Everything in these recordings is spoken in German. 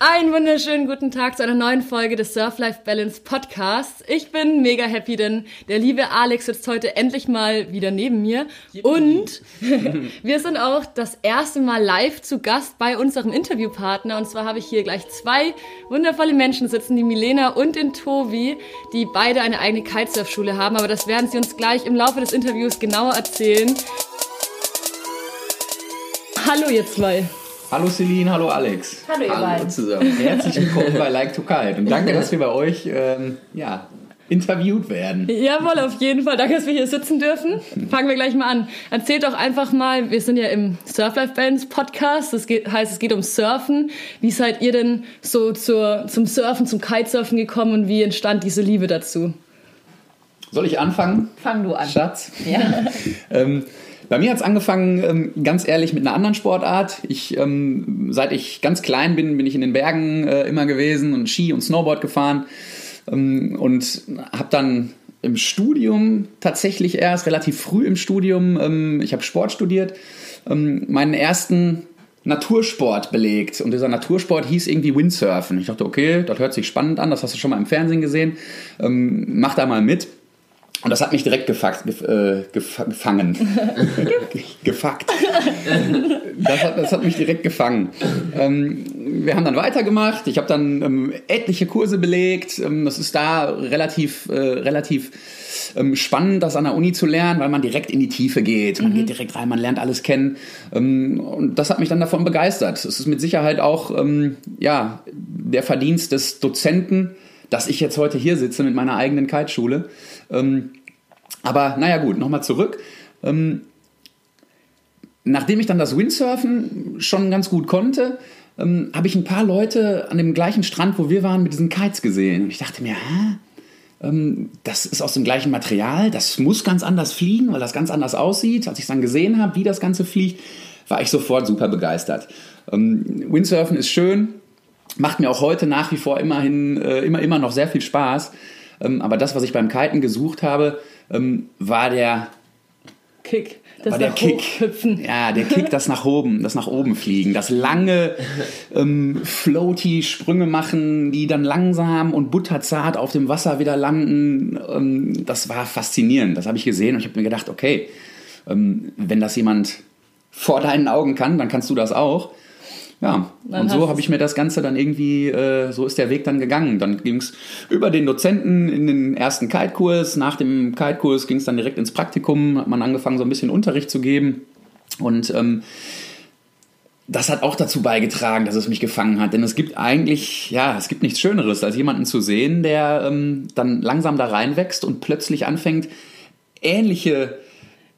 Einen wunderschönen guten Tag zu einer neuen Folge des Surf Life Balance Podcasts. Ich bin mega happy, denn der liebe Alex sitzt heute endlich mal wieder neben mir. Und wir sind auch das erste Mal live zu Gast bei unserem Interviewpartner. Und zwar habe ich hier gleich zwei wundervolle Menschen sitzen, die Milena und den Tobi, die beide eine eigene Kitesurfschule haben. Aber das werden sie uns gleich im Laufe des Interviews genauer erzählen. Hallo ihr zwei. Hallo Celine, hallo Alex. Hallo ihr beiden. zusammen. Herzlich willkommen bei Like to Kite und danke, dass wir bei euch ähm, ja, interviewt werden. Jawohl, auf jeden Fall. Danke, dass wir hier sitzen dürfen. Fangen wir gleich mal an. Erzählt doch einfach mal, wir sind ja im Surf Life Bands Podcast. Das geht, heißt, es geht um Surfen. Wie seid ihr denn so zur, zum Surfen, zum Kitesurfen gekommen und wie entstand diese Liebe dazu? Soll ich anfangen? Fang du an. Schatz? Ja. ähm, bei mir hat es angefangen, ähm, ganz ehrlich, mit einer anderen Sportart. Ich, ähm, seit ich ganz klein bin, bin ich in den Bergen äh, immer gewesen und Ski und Snowboard gefahren ähm, und habe dann im Studium tatsächlich erst relativ früh im Studium, ich habe Sport studiert, meinen ersten Natursport belegt. Und dieser Natursport hieß irgendwie Windsurfen. Ich dachte, okay, das hört sich spannend an, das hast du schon mal im Fernsehen gesehen. Mach da mal mit. Und das hat mich direkt gefuckt, gef, äh, gef, gefangen. gefuckt. Das hat, das hat mich direkt gefangen. Ähm, wir haben dann weitergemacht. Ich habe dann ähm, etliche Kurse belegt. Ähm, das ist da relativ, äh, relativ ähm, spannend, das an der Uni zu lernen, weil man direkt in die Tiefe geht. Man mhm. geht direkt rein, man lernt alles kennen. Ähm, und das hat mich dann davon begeistert. Es ist mit Sicherheit auch ähm, ja, der Verdienst des Dozenten, dass ich jetzt heute hier sitze mit meiner eigenen Kiteschule. Ähm, aber naja gut, nochmal zurück. Ähm, nachdem ich dann das Windsurfen schon ganz gut konnte, ähm, habe ich ein paar Leute an dem gleichen Strand, wo wir waren, mit diesen Kites gesehen. Und ich dachte mir, hä? Ähm, das ist aus dem gleichen Material, das muss ganz anders fliegen, weil das ganz anders aussieht. Als ich dann gesehen habe, wie das Ganze fliegt, war ich sofort super begeistert. Ähm, Windsurfen ist schön, macht mir auch heute nach wie vor immerhin, äh, immer, immer noch sehr viel Spaß. Ähm, aber das, was ich beim Kiten gesucht habe, ähm, war der Kick. Das war der Kick. Hüpfen. Ja, der Kick, das nach oben, das nach oben fliegen, das lange ähm, floaty Sprünge machen, die dann langsam und butterzart auf dem Wasser wieder landen. Ähm, das war faszinierend. Das habe ich gesehen und ich habe mir gedacht, okay, ähm, wenn das jemand vor deinen Augen kann, dann kannst du das auch. Ja, dann und so habe ich mir das Ganze dann irgendwie, äh, so ist der Weg dann gegangen. Dann ging es über den Dozenten in den ersten Kite-Kurs. Nach dem Kite-Kurs ging es dann direkt ins Praktikum, hat man angefangen, so ein bisschen Unterricht zu geben. Und ähm, das hat auch dazu beigetragen, dass es mich gefangen hat. Denn es gibt eigentlich, ja, es gibt nichts Schöneres, als jemanden zu sehen, der ähm, dann langsam da reinwächst und plötzlich anfängt, ähnliche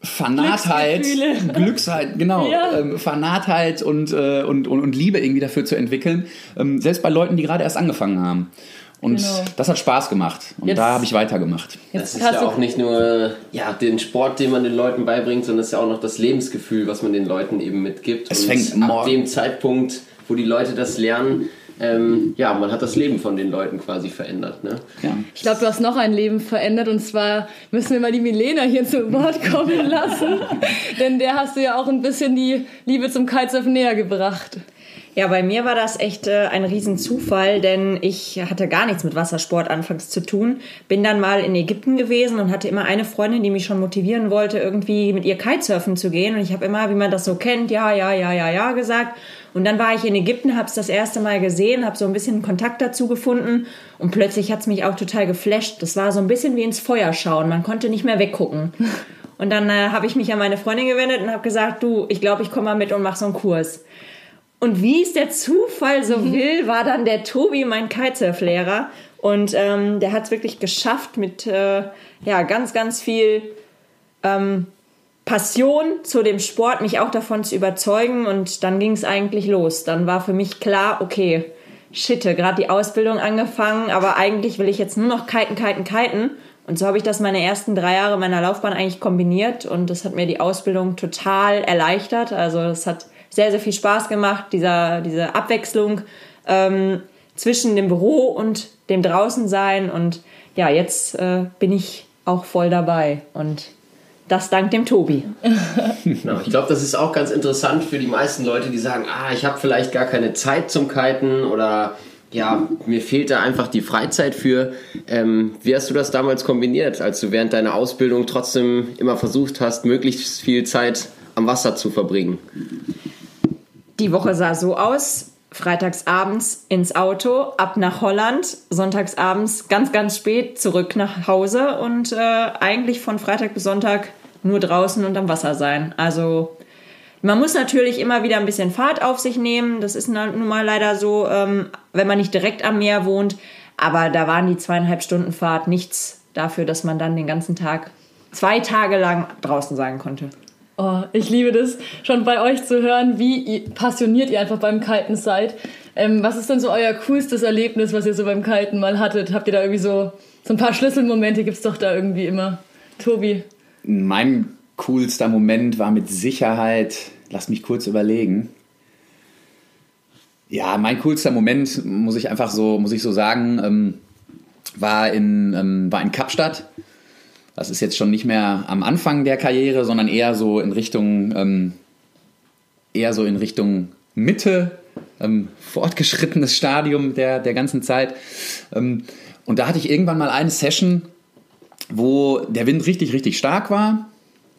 Fanatheit, Glücksheit, genau, ja. ähm, Fanatheit und, äh, und, und, und, Liebe irgendwie dafür zu entwickeln, ähm, selbst bei Leuten, die gerade erst angefangen haben. Und genau. das hat Spaß gemacht. Und jetzt, da habe ich weitergemacht. Das ist ja auch nicht nur ja, den Sport, den man den Leuten beibringt, sondern es ist ja auch noch das Lebensgefühl, was man den Leuten eben mitgibt. Es und fängt ab dem Zeitpunkt, wo die Leute das lernen, ähm, ja, man hat das Leben von den Leuten quasi verändert. Ne? Ja. Ich glaube, du hast noch ein Leben verändert und zwar müssen wir mal die Milena hier zu Wort kommen lassen, denn der hast du ja auch ein bisschen die Liebe zum Kitesurfen näher gebracht. Ja, bei mir war das echt äh, ein Riesenzufall, denn ich hatte gar nichts mit Wassersport anfangs zu tun. Bin dann mal in Ägypten gewesen und hatte immer eine Freundin, die mich schon motivieren wollte, irgendwie mit ihr Kitesurfen zu gehen. Und ich habe immer, wie man das so kennt, ja, ja, ja, ja, ja gesagt. Und dann war ich in Ägypten, habe es das erste Mal gesehen, habe so ein bisschen Kontakt dazu gefunden und plötzlich hat es mich auch total geflasht. Das war so ein bisschen wie ins Feuer schauen. Man konnte nicht mehr weggucken. Und dann äh, habe ich mich an meine Freundin gewendet und habe gesagt, du, ich glaube, ich komme mal mit und mache so einen Kurs. Und wie es der Zufall so mhm. will, war dann der Tobi mein Kitesurf-Lehrer. Und ähm, der hat es wirklich geschafft mit äh, ja, ganz, ganz viel ähm, Passion zu dem Sport, mich auch davon zu überzeugen. Und dann ging es eigentlich los. Dann war für mich klar, okay, shitte, gerade die Ausbildung angefangen, aber eigentlich will ich jetzt nur noch kiten, kiten, kiten. Und so habe ich das meine ersten drei Jahre meiner Laufbahn eigentlich kombiniert und das hat mir die Ausbildung total erleichtert. Also das hat sehr, sehr viel Spaß gemacht, dieser, diese Abwechslung ähm, zwischen dem Büro und dem Draußensein. Und ja, jetzt äh, bin ich auch voll dabei. Und Das dank dem Tobi. Genau, ich glaube, das ist auch ganz interessant für die meisten Leute, die sagen, ah, ich habe vielleicht gar keine Zeit zum Kiten oder ja, mir fehlt da einfach die Freizeit für. Ähm, wie hast du das damals kombiniert, als du während deiner Ausbildung trotzdem immer versucht hast, möglichst viel Zeit am Wasser zu verbringen? Die Woche sah so aus. Freitags abends ins Auto, ab nach Holland, sonntags abends ganz, ganz spät zurück nach Hause und äh, eigentlich von Freitag bis Sonntag nur draußen und am Wasser sein. Also man muss natürlich immer wieder ein bisschen Fahrt auf sich nehmen. Das ist nun mal leider so, ähm, wenn man nicht direkt am Meer wohnt. Aber da waren die zweieinhalb Stunden Fahrt nichts dafür, dass man dann den ganzen Tag zwei Tage lang draußen sein konnte. Oh, ich liebe das, schon bei euch zu hören, wie passioniert ihr einfach beim Kiten seid. Ähm, was ist denn so euer coolstes Erlebnis, was ihr so beim Kiten mal hattet? Habt ihr da irgendwie so, so ein paar Schlüsselmomente gibt es doch da irgendwie immer. Tobi? Mein coolster Moment war mit Sicherheit, lass mich kurz überlegen. Ja, mein coolster Moment, muss ich einfach so, muss ich so sagen, ähm, war, in, ähm, war in Kapstadt. Das ist jetzt schon nicht mehr am Anfang der Karriere, sondern eher so in Richtung, ähm, eher so in Richtung Mitte, ähm, fortgeschrittenes Stadium der, der ganzen Zeit. Ähm, und da hatte ich irgendwann mal eine Session, wo der Wind richtig, richtig stark war.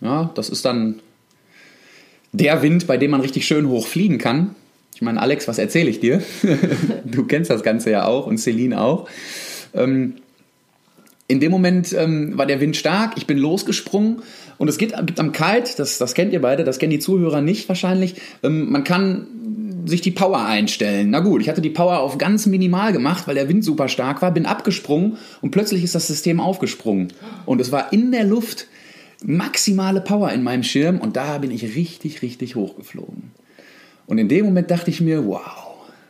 Ja, das ist dann der Wind, bei dem man richtig schön hoch fliegen kann. Ich meine, Alex, was erzähle ich dir? du kennst das Ganze ja auch und Celine auch. Ähm, in dem Moment ähm, war der Wind stark, ich bin losgesprungen und es gibt, gibt am Kite, das, das kennt ihr beide, das kennen die Zuhörer nicht wahrscheinlich, ähm, man kann sich die Power einstellen. Na gut, ich hatte die Power auf ganz minimal gemacht, weil der Wind super stark war, bin abgesprungen und plötzlich ist das System aufgesprungen. Und es war in der Luft maximale Power in meinem Schirm und da bin ich richtig, richtig hochgeflogen. Und in dem Moment dachte ich mir, wow,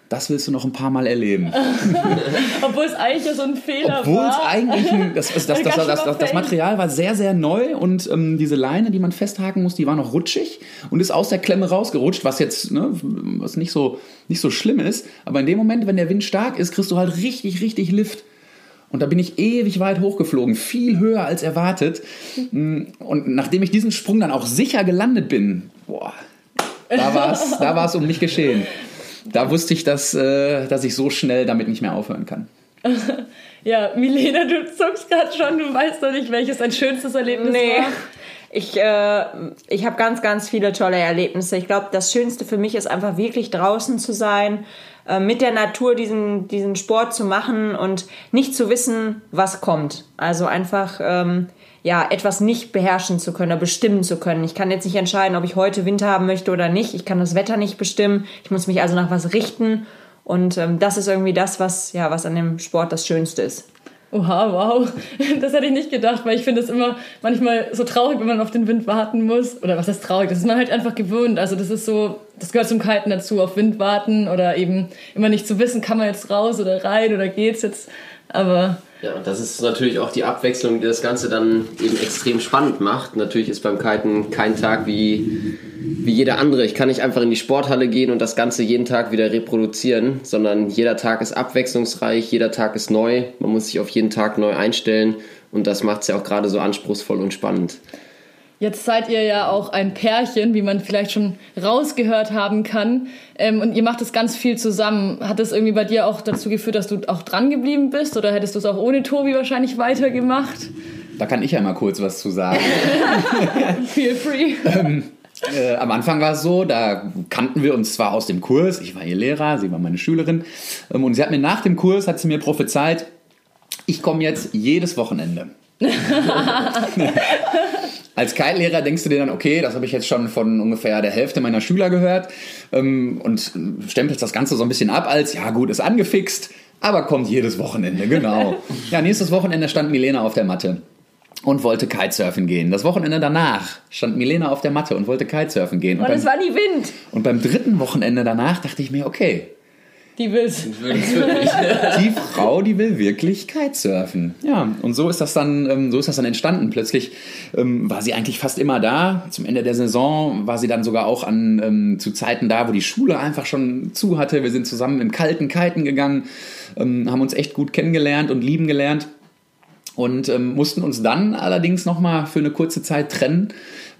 das willst du noch ein paar Mal erleben. Obwohl es eigentlich so ein Fehler Obwohl war. es eigentlich ein, das, das, das, das, das, Material war sehr, sehr neu und ähm, diese Leine, die man festhaken muss, die war noch rutschig und ist aus der Klemme rausgerutscht, was jetzt ne, was nicht, so, nicht so schlimm ist. Aber in dem Moment, wenn der Wind stark ist, kriegst du halt richtig, richtig Lift. Und da bin ich ewig weit hochgeflogen, viel höher als erwartet. Und nachdem ich diesen Sprung dann auch sicher gelandet bin, boah, da war es da war's um mich geschehen da wusste ich, dass, äh, dass ich so schnell damit nicht mehr aufhören kann. ja, Milena, du zuckst gerade schon, du weißt doch nicht, welches dein schönstes Erlebnis nee. war. Ich, äh, ich habe ganz, ganz viele tolle Erlebnisse. Ich glaube, das Schönste für mich ist einfach wirklich draußen zu sein, äh, mit der Natur diesen, diesen Sport zu machen und nicht zu wissen, was kommt. Also einfach ähm, ja, etwas nicht beherrschen zu können oder bestimmen zu können. Ich kann jetzt nicht entscheiden, ob ich heute Winter haben möchte oder nicht. Ich kann das Wetter nicht bestimmen. Ich muss mich also nach was richten. Und ähm, das ist irgendwie das, was, ja, was an dem Sport das Schönste ist. Oha, wow. Das hätte ich nicht gedacht, weil ich finde es immer manchmal so traurig, wenn man auf den Wind warten muss. Oder was heißt traurig? Das ist man halt einfach gewöhnt. Also das ist so, das gehört zum Kiten dazu, auf Wind warten oder eben immer nicht zu wissen, kann man jetzt raus oder rein oder geht's jetzt. Aber ja, und das ist natürlich auch die Abwechslung, die das Ganze dann eben extrem spannend macht. Natürlich ist beim Kiten kein Tag wie, wie jeder andere. Ich kann nicht einfach in die Sporthalle gehen und das Ganze jeden Tag wieder reproduzieren, sondern jeder Tag ist abwechslungsreich, jeder Tag ist neu. Man muss sich auf jeden Tag neu einstellen und das macht es ja auch gerade so anspruchsvoll und spannend. Jetzt seid ihr ja auch ein Pärchen, wie man vielleicht schon rausgehört haben kann. Ähm, und ihr macht das ganz viel zusammen. Hat das irgendwie bei dir auch dazu geführt, dass du auch dran geblieben bist? Oder hättest du es auch ohne Tobi wahrscheinlich weitergemacht? Da kann ich ja mal kurz was zu sagen. Feel free. ähm, äh, am Anfang war es so, da kannten wir uns zwar aus dem Kurs, ich war ihr Lehrer, sie war meine Schülerin, ähm, und sie hat mir nach dem Kurs, hat sie mir prophezeit, ich komme jetzt jedes Wochenende. Als Kite-Lehrer denkst du dir dann, okay, das habe ich jetzt schon von ungefähr der Hälfte meiner Schüler gehört ähm, und stempelst das Ganze so ein bisschen ab als, ja gut, ist angefixt, aber kommt jedes Wochenende, genau. ja, nächstes Wochenende stand Milena auf der Matte und wollte Kitesurfen gehen. Das Wochenende danach stand Milena auf der Matte und wollte Kitesurfen gehen. Und, und es war nie Wind. Und beim dritten Wochenende danach dachte ich mir, okay, die will's. die Frau, die will wirklich Kitesurfen. Ja, und so ist das dann, ähm, so ist das dann entstanden. Plötzlich ähm, war sie eigentlich fast immer da. Zum Ende der Saison war sie dann sogar auch an ähm, zu Zeiten da, wo die Schule einfach schon zu hatte. Wir sind zusammen im kalten Kiten gegangen, ähm, haben uns echt gut kennengelernt und lieben gelernt. und ähm, mussten uns dann allerdings nochmal für eine kurze Zeit trennen,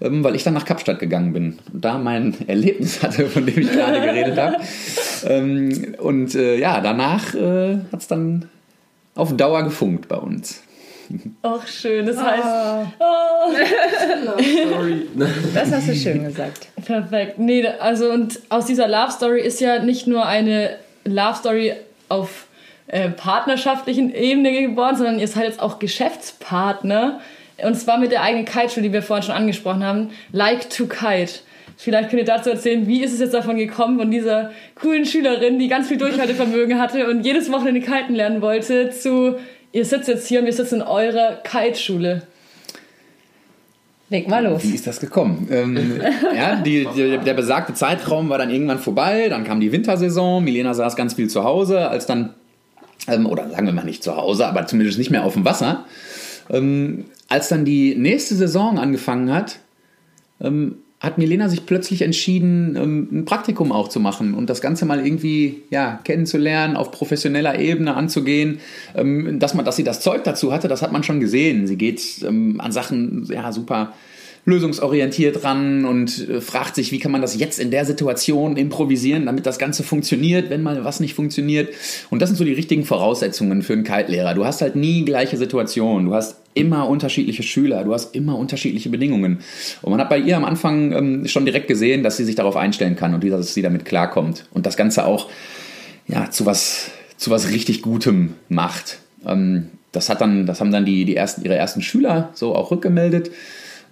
ähm, weil ich dann nach Kapstadt gegangen bin und da mein Erlebnis hatte, von dem ich gerade geredet habe. Ähm, und äh, ja, danach äh, hat es dann auf Dauer gefunkt bei uns. Ach, schön. Das heißt. Sorry. Das hast du schön gesagt. Perfekt. Nee, also und aus dieser Love Story ist ja nicht nur eine Love Story auf äh, partnerschaftlichen Ebene geboren, sondern ihr seid jetzt auch Geschäftspartner. Und zwar mit der eigenen Kite-Schule, die wir vorhin schon angesprochen haben. Like to Kite. Vielleicht könnt ihr dazu erzählen, wie ist es jetzt davon gekommen, von dieser coolen Schülerin, die ganz viel Durchhaltevermögen hatte und jedes Wochenende Kiten lernen wollte, zu, ihr sitzt jetzt hier und wir sitzen in eurer Kite-Schule. Leg mal los. Wie ist das gekommen? Ähm, ja, die, die, der besagte Zeitraum war dann irgendwann vorbei, dann kam die Wintersaison, Milena saß ganz viel zu Hause, als dann, ähm, oder sagen wir mal nicht zu Hause, aber zumindest nicht mehr auf dem Wasser. Ähm, als dann die nächste Saison angefangen hat, ähm, hat Milena sich plötzlich entschieden, ähm, ein Praktikum auch zu machen und das Ganze mal irgendwie ja, kennenzulernen, auf professioneller Ebene anzugehen. Ähm, dass, man, dass sie das Zeug dazu hatte, das hat man schon gesehen. Sie geht ähm, an Sachen ja, super lösungsorientiert ran und äh, fragt sich, wie kann man das jetzt in der Situation improvisieren, damit das Ganze funktioniert, wenn mal was nicht funktioniert. Und das sind so die richtigen Voraussetzungen für einen Kaltlehrer. Du hast halt nie gleiche Situationen. Du hast immer unterschiedliche Schüler, du hast immer unterschiedliche Bedingungen. Und man hat bei ihr am Anfang ähm, schon direkt gesehen, dass sie sich darauf einstellen kann und dass sie damit klarkommt. Und das Ganze auch ja, zu, was, zu was richtig Gutem macht. Ähm, das, hat dann, das haben dann die, die ersten, ihre ersten Schüler so auch rückgemeldet.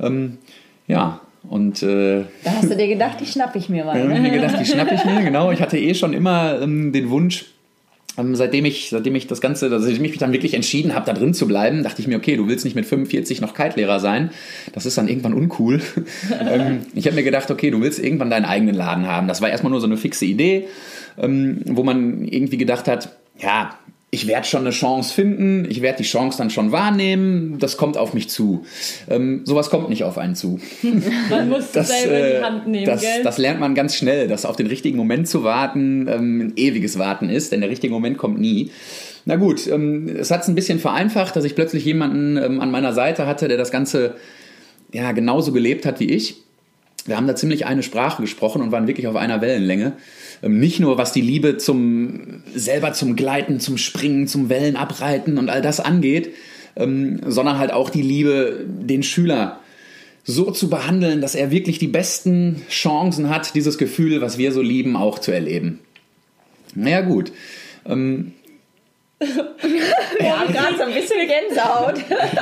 Ähm, ja, und äh, Da hast du dir gedacht, die schnapp ich mir mal. ich Ne? mir gedacht, die schnapp ich mir, genau. Ich hatte eh schon immer ähm, den Wunsch, ähm, seitdem ich, seitdem ich das Ganze, also seitdem ich mich dann wirklich entschieden habe, da drin zu bleiben, dachte ich mir, okay, du willst nicht mit 45 noch Kite-Lehrer sein. Das ist dann irgendwann uncool. ähm, ich habe mir gedacht, okay, du willst irgendwann deinen eigenen Laden haben. Das war erstmal nur so eine fixe Idee, ähm, wo man irgendwie gedacht hat, ja, ich werde schon eine Chance finden, ich werde die Chance dann schon wahrnehmen, das kommt auf mich zu. Ähm, sowas kommt nicht auf einen zu. Man muss Das, selber in äh, die Hand nehmen, das, gell? das lernt man ganz schnell, dass auf den richtigen Moment zu warten ähm, ein ewiges Warten ist, denn der richtige Moment kommt nie. Na gut, ähm, es hat es ein bisschen vereinfacht, dass ich plötzlich jemanden ähm, an meiner Seite hatte, der das Ganze ja genauso gelebt hat wie ich. Wir haben da ziemlich eine Sprache gesprochen und waren wirklich auf einer Wellenlänge. Ähm, Nicht nur was die Liebe zum selber zum Gleiten, zum Springen, zum Wellen abreiten und all das angeht, ähm, sondern halt auch die Liebe, den Schüler so zu behandeln, dass er wirklich die besten Chancen hat, dieses Gefühl, was wir so lieben, auch zu erleben. Naja gut. Ähm, Wir haben gerade so ein bisschen Gänsehaut.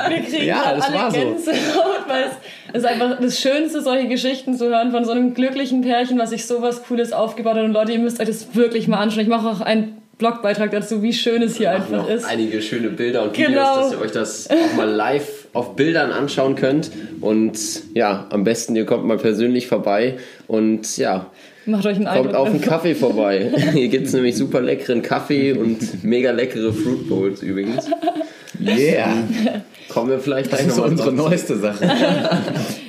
Wir kriegen Ja, alle war so. Gänsehaut, weil es ist einfach das Schönste, solche Geschichten zu hören von so einem glücklichen Pärchen, was sich sowas Cooles aufgebaut hat. Und Leute, ihr müsst euch das wirklich mal anschauen. Ich mache auch einen Blogbeitrag dazu, wie schön es hier einfach ist. einige schöne Bilder und Videos, Genau. dass ihr euch das auch mal live auf Bildern anschauen könnt. Und ja, am besten ihr kommt mal persönlich vorbei und ja, Macht euch einen kommt Eindruck. auf einen Kaffee vorbei. Hier gibt es nämlich super leckeren Kaffee und mega leckere Fruit Bowls übrigens. yeah, Kommen wir vielleicht das gleich ist unsere neueste Sache.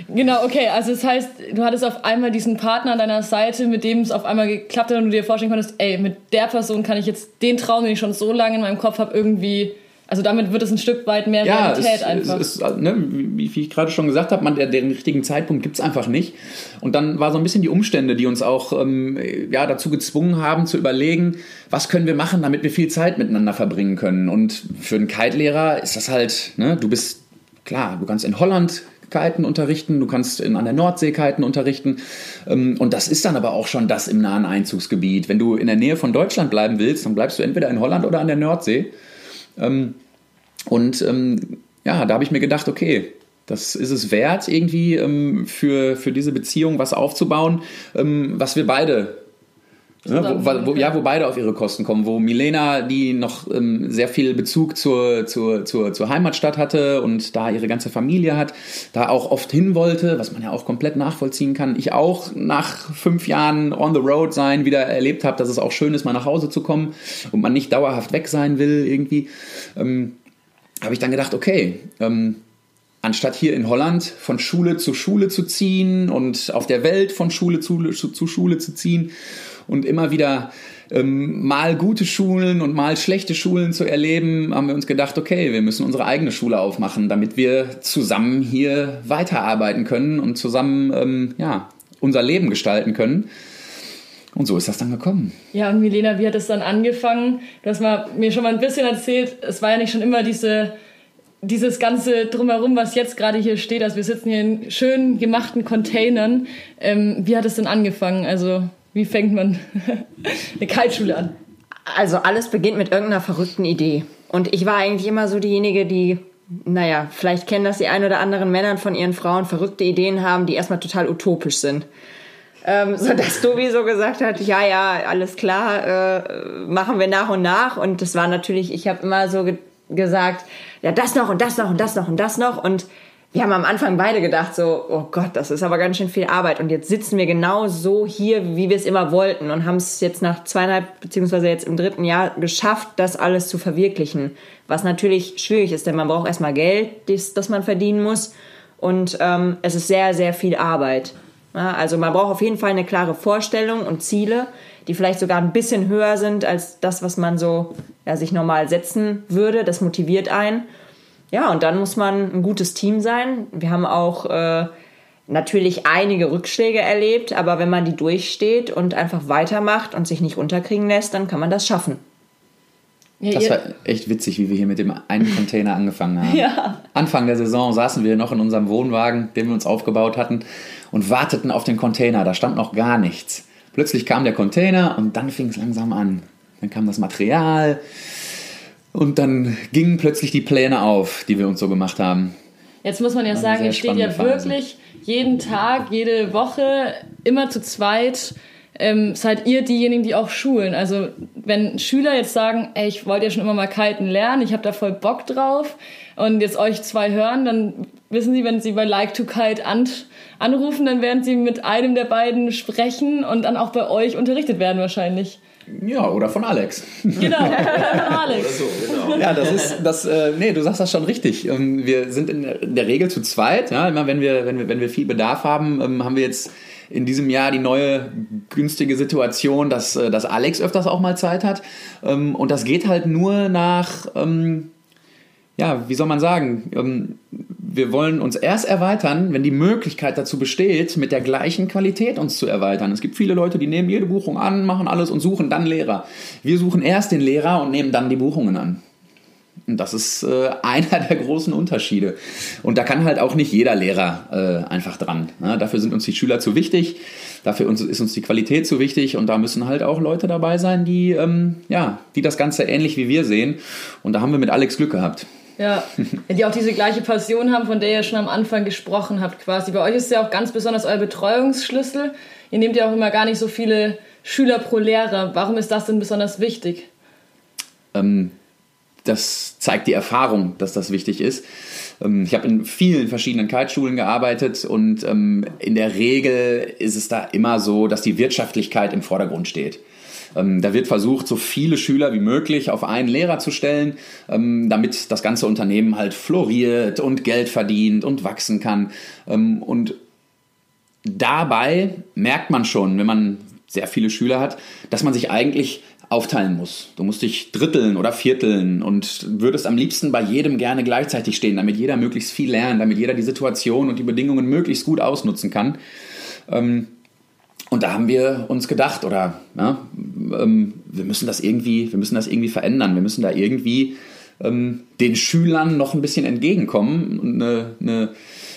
Genau, okay. Also das heißt, du hattest auf einmal diesen Partner an deiner Seite, mit dem es auf einmal geklappt hat und du dir vorstellen konntest, ey, mit der Person kann ich jetzt den Traum, den ich schon so lange in meinem Kopf habe, irgendwie... Also damit wird es ein Stück weit mehr Ja, Realität es, einfach. es ist, ne, wie, wie ich gerade schon gesagt habe, man, der, den richtigen Zeitpunkt gibt es einfach nicht. Und dann war so ein bisschen die Umstände, die uns auch ähm, ja, dazu gezwungen haben, zu überlegen, was können wir machen, damit wir viel Zeit miteinander verbringen können. Und für einen Kite-Lehrer ist das halt, ne, du bist, klar, du kannst in Holland Kiten unterrichten, du kannst in, an der Nordsee Kiten unterrichten. Ähm, und das ist dann aber auch schon das im nahen Einzugsgebiet. Wenn du in der Nähe von Deutschland bleiben willst, dann bleibst du entweder in Holland oder an der Nordsee. Ähm, und ähm, ja, da habe ich mir gedacht, okay, das ist es wert, irgendwie ähm, für, für diese Beziehung was aufzubauen, was wir beide, ne, wo, wo, ja, wo beide auf ihre Kosten kommen, wo Milena, die noch ähm, sehr viel Bezug zur, zur, zur, zur Heimatstadt hatte und da ihre ganze Familie hat, da auch oft hin wollte, was man ja auch komplett nachvollziehen kann. Ich auch nach fünf Jahren on the road sein wieder erlebt habe, dass es auch schön ist, mal nach Hause zu kommen und man nicht dauerhaft weg sein will irgendwie. Ähm, habe ich dann gedacht, okay, ähm, anstatt hier in Holland von Schule zu Schule zu ziehen und auf der Welt von Schule zu, zu Schule zu ziehen und immer wieder ähm, mal gute Schulen und mal schlechte Schulen zu erleben, haben wir uns gedacht, okay, wir müssen unsere eigene Schule aufmachen, damit wir zusammen hier weiterarbeiten können und zusammen ähm, ja, unser Leben gestalten können. Und so ist das dann gekommen. Ja, und Milena, wie hat es dann angefangen? Du hast mir schon mal ein bisschen erzählt, es war ja nicht schon immer diese, dieses ganze Drumherum, was jetzt gerade hier steht. Also wir sitzen hier in schön gemachten Containern. Ähm, wie hat es denn angefangen? Also wie fängt man eine Kiteschule an? Also alles beginnt mit irgendeiner verrückten Idee. Und ich war eigentlich immer so diejenige, die, naja, vielleicht kennen das die ein oder anderen Männern von ihren Frauen, verrückte Ideen haben, die erstmal total utopisch sind ähm, so dass Tobi so gesagt hat, ja, ja, alles klar, äh, machen wir nach und nach. Und das war natürlich, ich habe immer so ge gesagt, ja, das noch und das noch und das noch und das noch. Und wir haben am Anfang beide gedacht, so, oh Gott, das ist aber ganz schön viel Arbeit. Und jetzt sitzen wir genau so hier, wie wir es immer wollten und haben es jetzt nach zweieinhalb, beziehungsweise jetzt im dritten Jahr geschafft, das alles zu verwirklichen. Was natürlich schwierig ist, denn man braucht erstmal Geld, das, das man verdienen muss. Und ähm, es ist sehr, sehr viel Arbeit. Ja, also man braucht auf jeden Fall eine klare Vorstellung und Ziele, die vielleicht sogar ein bisschen höher sind als das, was man so ja, sich normal setzen würde. Das motiviert einen. Ja, und dann muss man ein gutes Team sein. Wir haben auch äh, natürlich einige Rückschläge erlebt, aber wenn man die durchsteht und einfach weitermacht und sich nicht unterkriegen lässt, dann kann man das schaffen. Ja, das war echt witzig, wie wir hier mit dem einen Container angefangen haben. Ja. Anfang der Saison saßen wir noch in unserem Wohnwagen, den wir uns aufgebaut hatten, und warteten auf den Container. Da stand noch gar nichts. Plötzlich kam der Container und dann fing es langsam an. Dann kam das Material und dann gingen plötzlich die Pläne auf, die wir uns so gemacht haben. Jetzt muss man ja sagen, ihr steht ja wirklich jeden Tag, jede Woche immer zu zweit ähm, seid ihr diejenigen, die auch schulen. Also wenn Schüler jetzt sagen, ey, ich wollte ja schon immer mal kiten lernen, ich habe da voll Bock drauf und jetzt euch zwei hören, dann wissen sie, wenn sie bei Like to Kite an, anrufen, dann werden sie mit einem der beiden sprechen und dann auch bei euch unterrichtet werden wahrscheinlich. Ja, oder von Alex. Genau, von Alex. So, genau. Ja, das ist, das, äh, nee, du sagst das schon richtig. Ähm, wir sind in der Regel zu zweit. Ja, immer wenn wir, wenn wir, wenn wir viel Bedarf haben, ähm, haben wir jetzt in diesem Jahr die neue günstige Situation, dass, äh, dass Alex öfters auch mal Zeit hat. Ähm, und das geht halt nur nach, ähm, ja, wie soll man sagen, ähm, wir wollen uns erst erweitern, wenn die Möglichkeit dazu besteht, mit der gleichen Qualität uns zu erweitern. Es gibt viele Leute, die nehmen jede Buchung an, machen alles und suchen dann Lehrer. Wir suchen erst den Lehrer und nehmen dann die Buchungen an. Und das ist äh, einer der großen Unterschiede. Und da kann halt auch nicht jeder Lehrer äh, einfach dran. Ne? Dafür sind uns die Schüler zu wichtig, dafür uns, ist uns die Qualität zu wichtig und da müssen halt auch Leute dabei sein, die, ähm, ja, die das Ganze ähnlich wie wir sehen. Und da haben wir mit Alex Glück gehabt. Ja, die auch diese gleiche Passion haben, von der ihr schon am Anfang gesprochen habt quasi. Bei euch ist ja auch ganz besonders euer Betreuungsschlüssel. Ihr nehmt ja auch immer gar nicht so viele Schüler pro Lehrer. Warum ist das denn besonders wichtig? Ähm, das zeigt die Erfahrung, dass das wichtig ist. Ähm, ich habe in vielen verschiedenen Kiteschulen gearbeitet und ähm, in der Regel ist es da immer so, dass die Wirtschaftlichkeit im Vordergrund steht. Ähm, da wird versucht, so viele Schüler wie möglich auf einen Lehrer zu stellen, damit das ganze Unternehmen halt floriert und Geld verdient und wachsen kann. Und dabei merkt man schon, wenn man sehr viele Schüler hat, dass man sich eigentlich aufteilen muss. Du musst dich dritteln oder vierteln und würdest am liebsten bei jedem gerne gleichzeitig stehen, damit jeder möglichst viel lernt, damit jeder die Situation und die Bedingungen möglichst gut ausnutzen kann. Ähm, und da haben wir uns gedacht, oder ja, ähm, wir müssen das irgendwie, wir müssen das irgendwie verändern. Wir müssen da irgendwie ähm, den Schülern noch ein bisschen entgegenkommen und eine, eine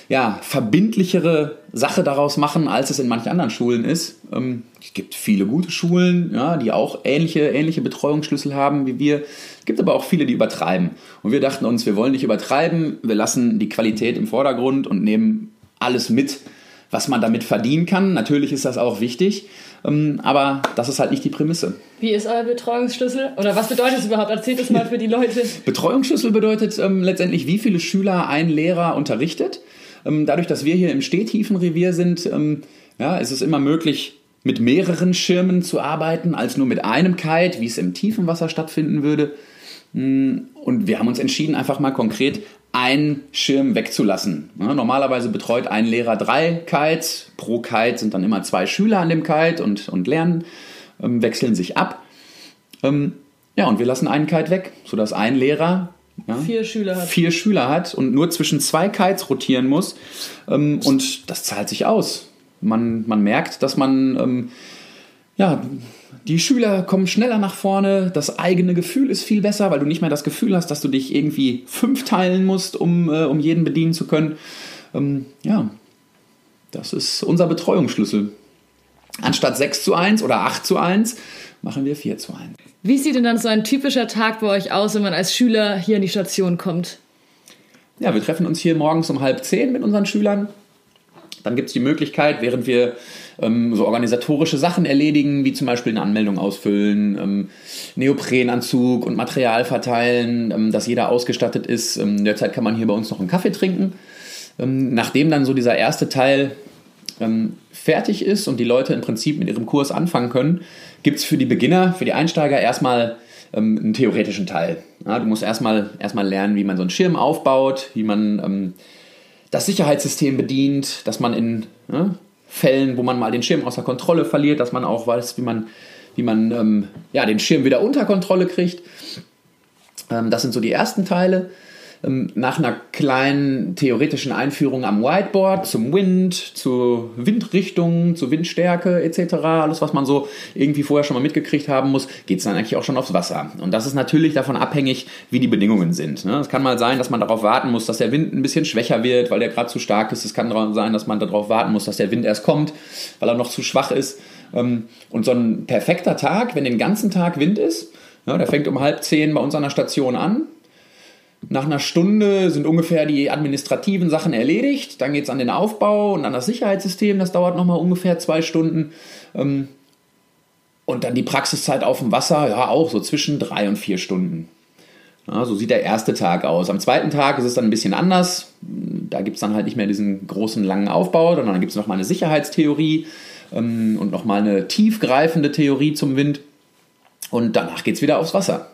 ja, verbindlichere Sache daraus machen, als es in manchen anderen Schulen ist. Ähm, es gibt viele gute Schulen, ja, die auch ähnliche, ähnliche Betreuungsschlüssel haben wie wir. Es gibt aber auch viele, die übertreiben. Und wir dachten uns, wir wollen nicht übertreiben, wir lassen die Qualität im Vordergrund und nehmen alles mit, was man damit verdienen kann. Natürlich ist das auch wichtig, ähm, aber das ist halt nicht die Prämisse. Wie ist euer Betreuungsschlüssel? Oder was bedeutet es überhaupt? Erzählt es mal für die Leute. Betreuungsschlüssel bedeutet ähm, letztendlich, wie viele Schüler ein Lehrer unterrichtet. Ähm, dadurch, dass wir hier im Stehtiefenrevier sind, ähm, ja, ist es immer möglich, mit mehreren Schirmen zu arbeiten, als nur mit einem Kite, wie es im tiefen Wasser stattfinden würde. Mm, und wir haben uns entschieden, einfach mal konkret einen Schirm wegzulassen. normalerweise betreut ein Lehrer drei Kites. Pro Kite sind dann immer zwei Schüler an dem Kite und, und lernen, ähm, wechseln sich ab. Ähm, ja, und wir lassen einen Kite weg, sodass ein Lehrer ja, vier Schüler hat. Vier Schüler hat und nur zwischen zwei Kites rotieren muss. Ähm, und das zahlt sich aus. Man, man merkt, dass man, ja, die Schüler kommen schneller nach vorne, das eigene Gefühl ist viel besser, weil du nicht mehr das Gefühl hast, dass du dich irgendwie fünf teilen musst, um, äh, um jeden bedienen zu können. Ähm, ja, das ist unser Betreuungsschlüssel. Anstatt 6 zu 1 oder 8 zu 1 machen wir 4 zu 1. Wie sieht denn dann so ein typischer Tag bei euch aus, wenn man als Schüler hier in die Station kommt? Ja, wir treffen uns hier morgens um halb zehn mit unseren Schülern. Dann gibt es die Möglichkeit, während wir ähm, so organisatorische Sachen erledigen, wie zum Beispiel eine Anmeldung ausfüllen, ähm, Neoprenanzug und Material verteilen, ähm, dass jeder ausgestattet ist. Ähm, derzeit kann man hier bei uns noch einen Kaffee trinken. Ähm, nachdem dann so dieser erste Teil ähm, fertig ist und die Leute im Prinzip mit ihrem Kurs anfangen können, gibt es für die Beginner, für die Einsteiger erstmal ähm, einen theoretischen Teil. Ja, du musst erstmal, erstmal lernen, wie man so einen Schirm aufbaut, wie man das Sicherheitssystem bedient, dass man in ja, Fällen, wo man mal den Schirm außer Kontrolle verliert, dass man auch weiß, wie man, wie man ähm, ja, den Schirm wieder unter Kontrolle kriegt. Ähm, das sind so die ersten Teile. Ähm, nach einer kleinen theoretischen Einführung am Whiteboard zum Wind, zur Windrichtung, zur Windstärke etc., alles was man so irgendwie vorher schon mal mitgekriegt haben muss, geht es dann eigentlich auch schon aufs Wasser. Und das ist natürlich davon abhängig, wie die Bedingungen sind. Ne? Es kann mal sein, dass man darauf warten muss, dass der Wind ein bisschen schwächer wird, weil der gerade zu stark ist. Es kann sein, dass man darauf warten muss, dass der Wind erst kommt, weil er noch zu schwach ist. Ähm, und so ein perfekter Tag, wenn den ganzen Tag Wind ist, der fängt um halb zehn bei uns an der Station an, nach einer Stunde sind ungefähr die administrativen Sachen erledigt. Dann geht es an den Aufbau und an das Sicherheitssystem. Das dauert nochmal ungefähr zwei Stunden. Ähm, und dann die Praxiszeit auf dem Wasser, ja, auch so zwischen drei und vier Stunden. Ja, so sieht der erste Tag aus. Am zweiten Tag ist es dann ein bisschen anders. Da gibt es dann halt nicht mehr diesen großen, langen Aufbau, sondern dann gibt es nochmal eine Sicherheitstheorie ähm, und nochmal eine tiefgreifende Theorie zum Wind. Und danach geht es wieder aufs Wasser.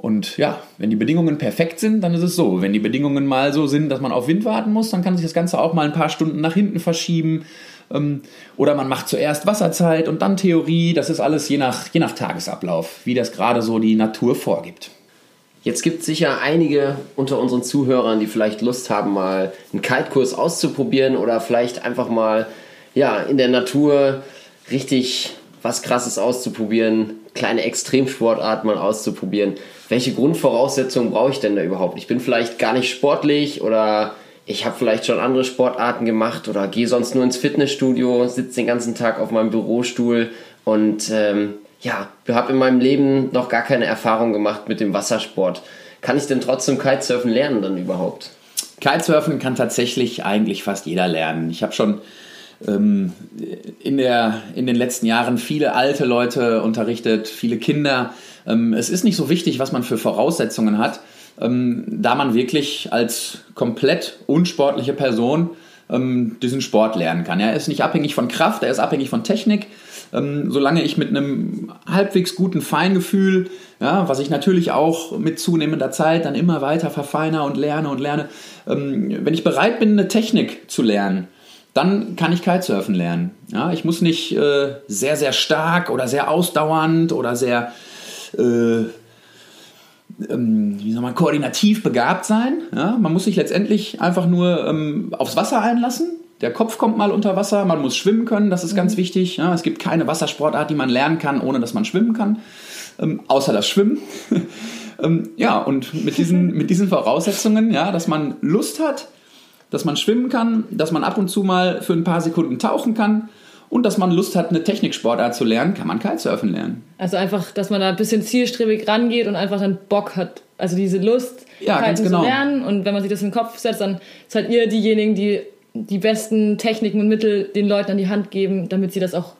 Und ja, wenn die Bedingungen perfekt sind, dann ist es so. Wenn die Bedingungen mal so sind, dass man auf Wind warten muss, dann kann sich das Ganze auch mal ein paar Stunden nach hinten verschieben. Ähm, oder man macht zuerst Wasserzeit und dann Theorie. Das ist alles je nach, je nach Tagesablauf, wie das gerade so die Natur vorgibt. Jetzt gibt es sicher einige unter unseren Zuhörern, die vielleicht Lust haben, mal einen Kite-Kurs auszuprobieren oder vielleicht einfach mal ja, in der Natur richtig was Krasses auszuprobieren, kleine Extremsportart mal auszuprobieren welche Grundvoraussetzungen brauche ich denn da überhaupt? Ich bin vielleicht gar nicht sportlich oder ich habe vielleicht schon andere Sportarten gemacht oder gehe sonst nur ins Fitnessstudio, sitze den ganzen Tag auf meinem Bürostuhl und ähm, ja, habe in meinem Leben noch gar keine Erfahrung gemacht mit dem Wassersport. Kann ich denn trotzdem Kitesurfen lernen dann überhaupt? Kitesurfen kann tatsächlich eigentlich fast jeder lernen. Ich habe schon ähm, in, der, in den letzten Jahren viele alte Leute unterrichtet, viele Kinder. Ähm, es ist nicht so wichtig, was man für Voraussetzungen hat, ähm, da man wirklich als komplett unsportliche Person ähm, diesen Sport lernen kann. Er ist nicht abhängig von Kraft, er ist abhängig von Technik. Ähm, solange ich mit einem halbwegs guten Feingefühl, ja, was ich natürlich auch mit zunehmender Zeit dann immer weiter verfeiner und lerne und lerne, ähm, wenn ich bereit bin, eine Technik zu lernen, dann kann ich Kitesurfen lernen. Ja, ich muss nicht äh, sehr, sehr stark oder sehr ausdauernd oder sehr äh, ähm, wie soll man, koordinativ begabt sein. Ja? Man muss sich letztendlich einfach nur ähm, aufs Wasser einlassen. Der Kopf kommt mal unter Wasser, man muss schwimmen können, das ist mhm. ganz wichtig. Ja? Es gibt keine Wassersportart, die man lernen kann, ohne dass man schwimmen kann, ähm, außer das Schwimmen. ähm, ja, und mit diesen, mit diesen Voraussetzungen, ja, dass man Lust hat, dass man schwimmen kann, dass man ab und zu mal für ein paar Sekunden tauchen kann und dass man Lust hat, eine Techniksportart zu lernen, kann man Kitesurfen lernen. Also einfach, dass man da ein bisschen zielstrebig rangeht und einfach dann Bock hat. Also diese Lust, ja, Kiten genau. zu lernen. Und wenn man sich das in den Kopf setzt, dann seid ihr diejenigen, die die besten Techniken und Mittel den Leuten an die Hand geben, damit sie das auch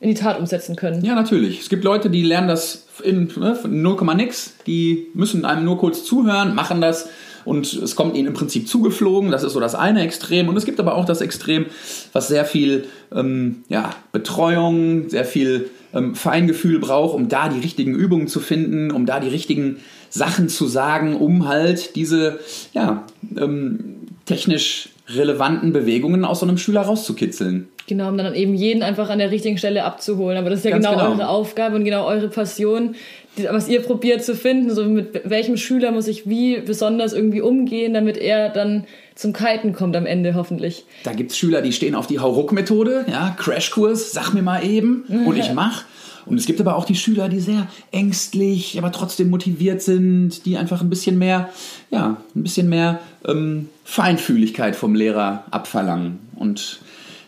in die Tat umsetzen können. Ja, natürlich. Es gibt Leute, die lernen das in ne, 0, nix. Die müssen einem nur kurz zuhören, machen das und es kommt ihnen im Prinzip zugeflogen. Das ist so das eine Extrem. Und es gibt aber auch das Extrem, was sehr viel ähm, ja, Betreuung, sehr viel ähm, Feingefühl braucht, um da die richtigen Übungen zu finden, um da die richtigen Sachen zu sagen, um halt diese ja, ähm, technisch relevanten Bewegungen aus so einem Schüler rauszukitzeln. Genau, um dann eben jeden einfach an der richtigen Stelle abzuholen. Aber das ist ja genau, genau, eure Aufgabe und genau eure Passion, was ihr probiert zu finden. So mit welchem Schüler muss ich wie besonders irgendwie umgehen, damit er dann zum Kiten kommt am Ende hoffentlich. Da gibt es Schüler, die stehen auf die Hauruck-Methode, ja, Crashkurs, sag mir mal eben und ich mach. Und es gibt aber auch die Schüler, die sehr ängstlich, aber trotzdem motiviert sind, die einfach ein bisschen mehr, ja, ein bisschen mehr ähm, Feinfühligkeit vom Lehrer abverlangen. Und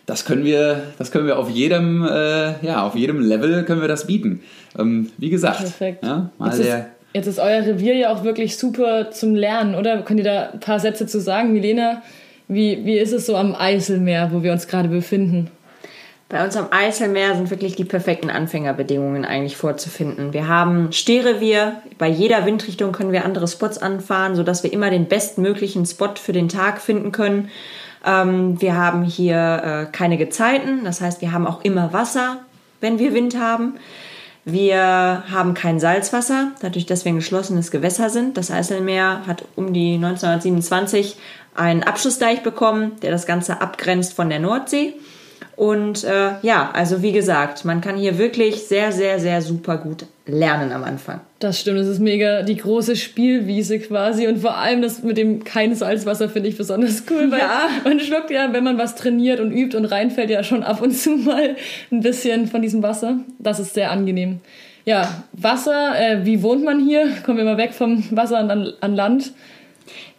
das können wir, das können wir auf jedem, äh, ja, auf jedem Level können wir das bieten. Ähm, wie gesagt, Perfekt. Ja, mal jetzt, ist, jetzt ist euer Revier ja auch wirklich super zum Lernen, oder? Könnt ihr da ein paar Sätze zu sagen, Milena? Wie, wie ist es so am Eiselmeer, wo wir uns gerade befinden? Bei uns am Eiselmeer sind wirklich die perfekten Anfängerbedingungen eigentlich vorzufinden. Wir haben Stehrevier. Bei jeder Windrichtung können wir andere Spots anfahren, sodass wir immer den bestmöglichen Spot für den Tag finden können. Ähm, wir haben hier äh, keine Gezeiten, das heißt, wir haben auch immer Wasser, wenn wir Wind haben. Wir haben kein Salzwasser, dadurch, dass wir ein geschlossenes Gewässer sind. Das Eiselmeer hat um die 1927 einen Abschlussdeich bekommen, der das Ganze abgrenzt von der Nordsee. Und äh, ja, also wie gesagt, man kann hier wirklich sehr, sehr, sehr super gut lernen am Anfang. Das stimmt, das ist mega die große Spielwiese quasi und vor allem das mit dem kein Salzwasser finde ich besonders cool, weil ja. man schluckt ja, wenn man was trainiert und übt und reinfällt ja schon ab und zu mal ein bisschen von diesem Wasser. Das ist sehr angenehm. Ja, Wasser, äh, wie wohnt man hier? Kommen wir mal weg vom Wasser an, an Land.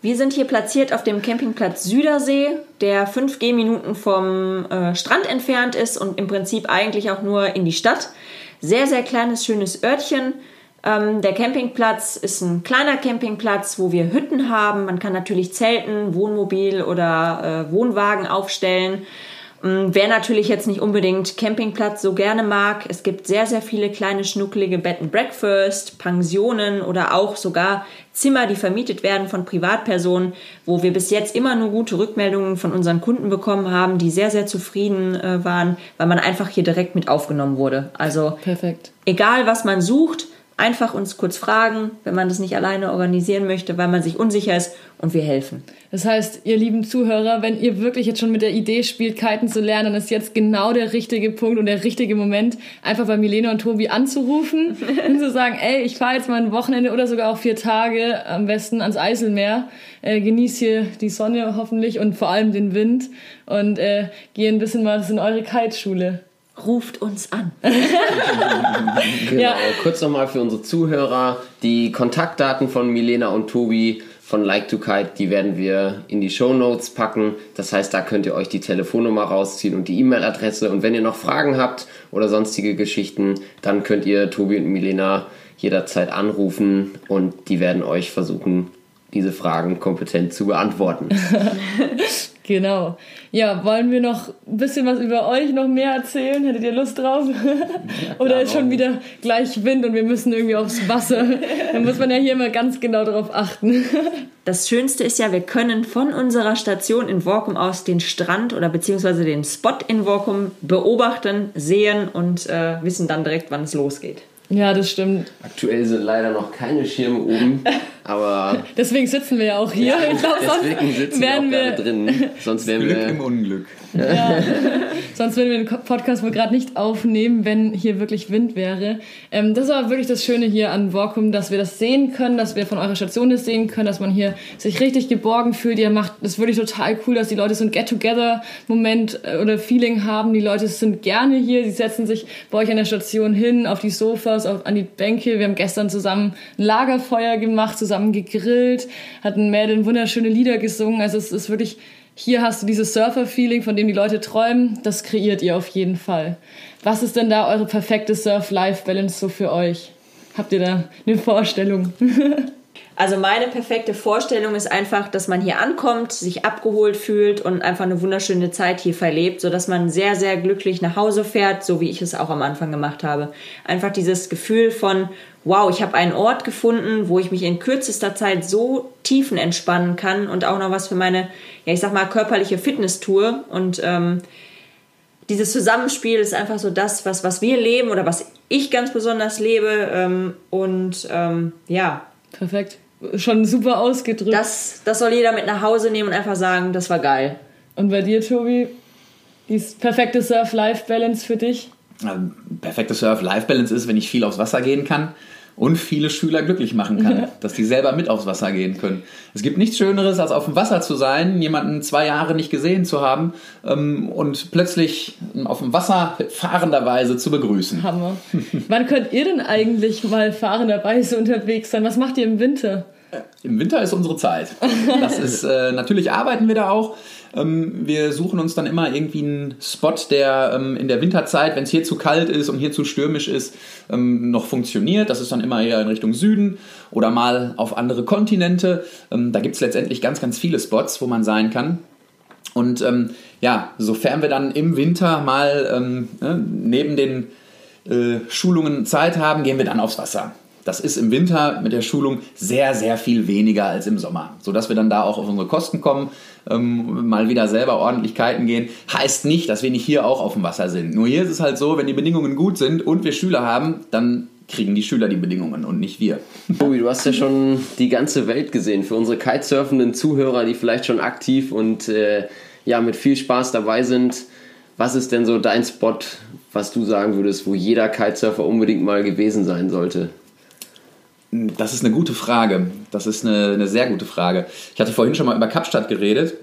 Wir sind hier platziert auf dem Campingplatz Südersee, der 5 Gehminuten vom äh, Strand entfernt ist und im Prinzip eigentlich auch nur in die Stadt. Sehr, sehr kleines, schönes Örtchen. Ähm, der Campingplatz ist ein kleiner Campingplatz, wo wir Hütten haben. Man kann natürlich Zelten, Wohnmobil oder äh, Wohnwagen aufstellen. Mm, wer natürlich jetzt nicht unbedingt Campingplatz so gerne mag, es gibt sehr, sehr viele kleine schnuckelige Bed and Breakfast, Pensionen oder auch sogar Zimmer, die vermietet werden von Privatpersonen, wo wir bis jetzt immer nur gute Rückmeldungen von unseren Kunden bekommen haben, die sehr, sehr zufrieden äh, waren, weil man einfach hier direkt mit aufgenommen wurde. Also Perfekt. egal was man sucht, einfach uns kurz fragen, wenn man das nicht alleine organisieren möchte, weil man sich unsicher ist und wir helfen. Das heißt, ihr lieben Zuhörer, wenn ihr wirklich jetzt schon mit der Idee spielt, Kiten zu lernen, dann ist jetzt genau der richtige Punkt und der richtige Moment, einfach bei Milena und Tobi anzurufen und zu sagen, ey, ich fahre jetzt mal ein Wochenende oder sogar auch vier Tage am besten ans Eiselmeer, äh, genieße hier die Sonne hoffentlich und vor allem den Wind und äh, gehe ein bisschen mal in eure Kiteschule ruft uns an. genau. Ja. Kurz nochmal für unsere Zuhörer: Die Kontaktdaten von Milena und Tobi von Like to Kite, die werden wir in die Show Notes packen. Das heißt, da könnt ihr euch die Telefonnummer rausziehen und die E-Mail-Adresse. Und wenn ihr noch Fragen habt oder sonstige Geschichten, dann könnt ihr Tobi und Milena jederzeit anrufen und die werden euch versuchen, diese Fragen kompetent zu beantworten. Genau. Ja, wollen wir noch ein bisschen was über euch noch mehr erzählen? Hättet ihr Lust drauf? Oder ist schon wieder gleich Wind und wir müssen irgendwie aufs Wasser? Dann muss man ja hier immer ganz genau darauf achten. Das Schönste ist ja, wir können von unserer Station in Workum aus den Strand oder beziehungsweise den Spot in Workum beobachten, sehen und äh, wissen dann direkt, wann es losgeht. Ja, das stimmt. Aktuell sind leider noch keine Schirme oben, aber. deswegen sitzen wir ja auch hier. Ja, ich glaub, deswegen sitzen wir auch wir drin. Sonst wären Glück wir. im Unglück. Ja. Sonst würden wir den Podcast wohl gerade nicht aufnehmen, wenn hier wirklich Wind wäre. Ähm, das ist aber wirklich das Schöne hier an Borkum, dass wir das sehen können, dass wir von eurer Station das sehen können, dass man hier sich richtig geborgen fühlt. Ihr macht das wirklich total cool, dass die Leute so ein Get-Together-Moment äh, oder Feeling haben. Die Leute sind gerne hier, sie setzen sich bei euch an der Station hin, auf die Sofas, auf, an die Bänke. Wir haben gestern zusammen ein Lagerfeuer gemacht, zusammen gegrillt, hatten Mädel wunderschöne Lieder gesungen. Also es ist wirklich hier hast du dieses Surfer-Feeling, von dem die Leute träumen, das kreiert ihr auf jeden Fall. Was ist denn da eure perfekte Surf-Life-Balance so für euch? Habt ihr da eine Vorstellung? Also meine perfekte Vorstellung ist einfach, dass man hier ankommt, sich abgeholt fühlt und einfach eine wunderschöne Zeit hier verlebt, sodass man sehr, sehr glücklich nach Hause fährt, so wie ich es auch am Anfang gemacht habe. Einfach dieses Gefühl von, wow, ich habe einen Ort gefunden, wo ich mich in kürzester Zeit so tiefen entspannen kann und auch noch was für meine, ja ich sag mal, körperliche Fitness tue. Und ähm, dieses Zusammenspiel ist einfach so das, was, was wir leben oder was ich ganz besonders lebe. Ähm, und ähm, ja. Perfekt schon super ausgedrückt. Das, das soll jeder mit nach Hause nehmen und einfach sagen, das war geil. Und bei dir, Tobi? die perfekte Surf-Life-Balance für dich? Perfekte Surf-Life-Balance ist, wenn ich viel aufs Wasser gehen kann und viele Schüler glücklich machen kann, dass die selber mit aufs Wasser gehen können. Es gibt nichts Schöneres, als auf dem Wasser zu sein, jemanden zwei Jahre nicht gesehen zu haben ähm, und plötzlich auf dem Wasser fahrenderweise zu begrüßen. Hammer. Wann könnt ihr denn eigentlich mal fahrenderweise unterwegs sein? Was macht ihr im Winter? Im Winter ist unsere Zeit. Das ist äh, natürlich arbeiten wir da auch. Ähm, wir suchen uns dann immer irgendwie einen Spot, der ähm, in der Winterzeit, wenn es hier zu kalt ist und hier zu stürmisch ist, ähm, noch funktioniert. Das ist dann immer eher in Richtung Süden oder mal auf andere Kontinente. Ähm, da gibt es letztendlich ganz, ganz viele Spots, wo man sein kann. Und ähm, ja, sofern wir dann im Winter mal ähm, ne, neben den äh, Schulungen Zeit haben, gehen wir dann aufs Wasser. Das ist im Winter mit der Schulung sehr, sehr viel weniger als im Sommer, sodass wir dann da auch auf unsere Kosten kommen, ähm, mal wieder selber Ordentlichkeiten gehen. Heißt nicht, dass wir nicht hier auch auf dem Wasser sind. Nur hier ist es halt so, wenn die Bedingungen gut sind und wir Schüler haben, dann kriegen die Schüler die Bedingungen und nicht wir. Tobi, du hast ja schon die ganze Welt gesehen. Für unsere kitesurfenden Zuhörer, die vielleicht schon aktiv und äh, ja mit viel Spaß dabei sind, was ist denn so dein Spot, was du sagen würdest, wo jeder Kitesurfer unbedingt mal gewesen sein sollte? Das ist eine gute Frage. Das ist eine, eine sehr gute Frage. Ich hatte vorhin schon mal über Kapstadt geredet.